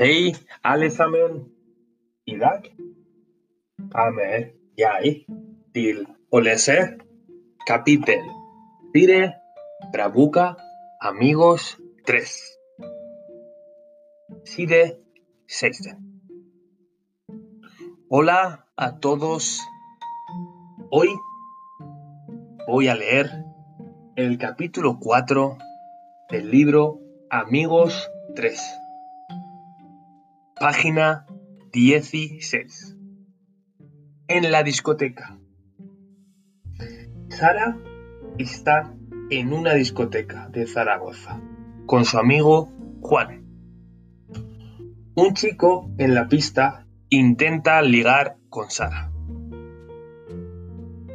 Hej allesammen! Idag kommer jag till att läsa kapitel 4 Bravuca Amigos 3. Side 16. Hola a todos. Hoy voy a leer el capítulo 4 del libro Amigos 3. Página 16. En la discoteca. Sara está en una discoteca de Zaragoza con su amigo Juan. Un chico en la pista intenta ligar con Sara.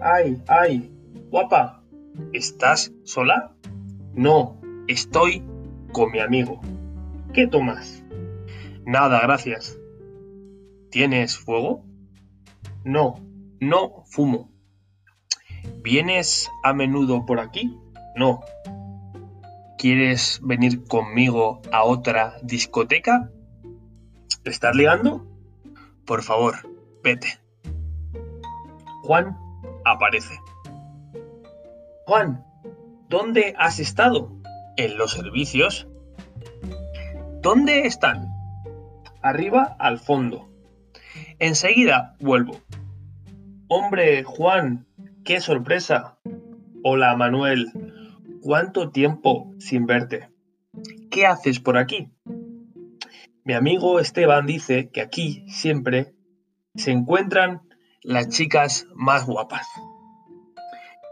¡Ay, ay! Guapa, ¿estás sola? No, estoy con mi amigo. ¿Qué tomas? Nada, gracias. ¿Tienes fuego? No, no fumo. ¿Vienes a menudo por aquí? No. ¿Quieres venir conmigo a otra discoteca? ¿Estás ligando? Por favor, vete. Juan aparece. Juan, ¿dónde has estado? En los servicios. ¿Dónde están? Arriba al fondo. Enseguida vuelvo. Hombre, Juan, qué sorpresa. Hola, Manuel. ¿Cuánto tiempo sin verte? ¿Qué haces por aquí? Mi amigo Esteban dice que aquí siempre se encuentran las chicas más guapas.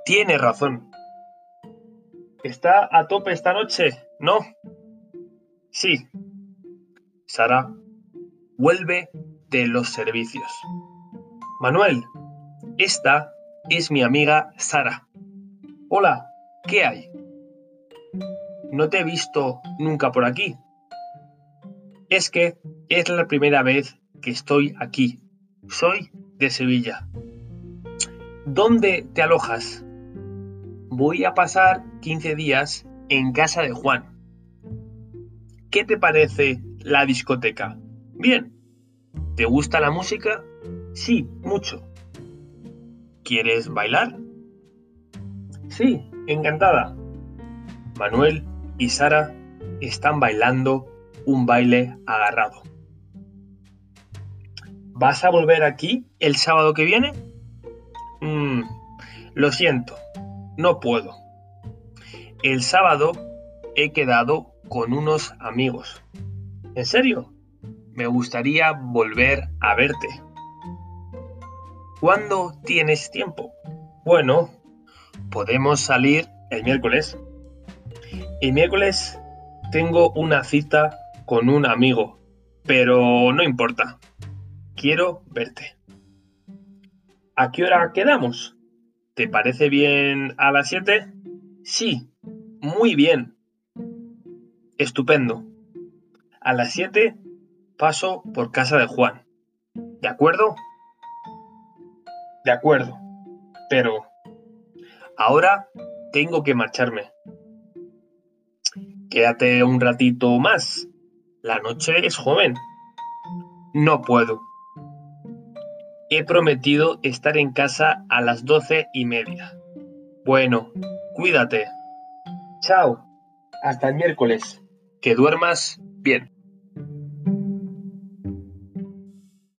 Tiene razón. ¿Está a tope esta noche? ¿No? Sí. Sara vuelve de los servicios. Manuel, esta es mi amiga Sara. Hola, ¿qué hay? No te he visto nunca por aquí. Es que es la primera vez que estoy aquí. Soy de Sevilla. ¿Dónde te alojas? Voy a pasar 15 días en casa de Juan. ¿Qué te parece la discoteca? Bien. ¿Te gusta la música? Sí, mucho. ¿Quieres bailar? Sí, encantada. Manuel y Sara están bailando un baile agarrado. ¿Vas a volver aquí el sábado que viene? Mm, lo siento, no puedo. El sábado he quedado con unos amigos. ¿En serio? Me gustaría volver a verte. ¿Cuándo tienes tiempo? Bueno, podemos salir el miércoles. El miércoles tengo una cita con un amigo, pero no importa. Quiero verte. ¿A qué hora quedamos? ¿Te parece bien a las 7? Sí, muy bien. Estupendo. A las 7 paso por casa de Juan. ¿De acuerdo? De acuerdo. Pero ahora tengo que marcharme. Quédate un ratito más. La noche es joven. No puedo. He prometido estar en casa a las doce y media. Bueno, cuídate. Chao. Hasta el miércoles. Que duermas bien.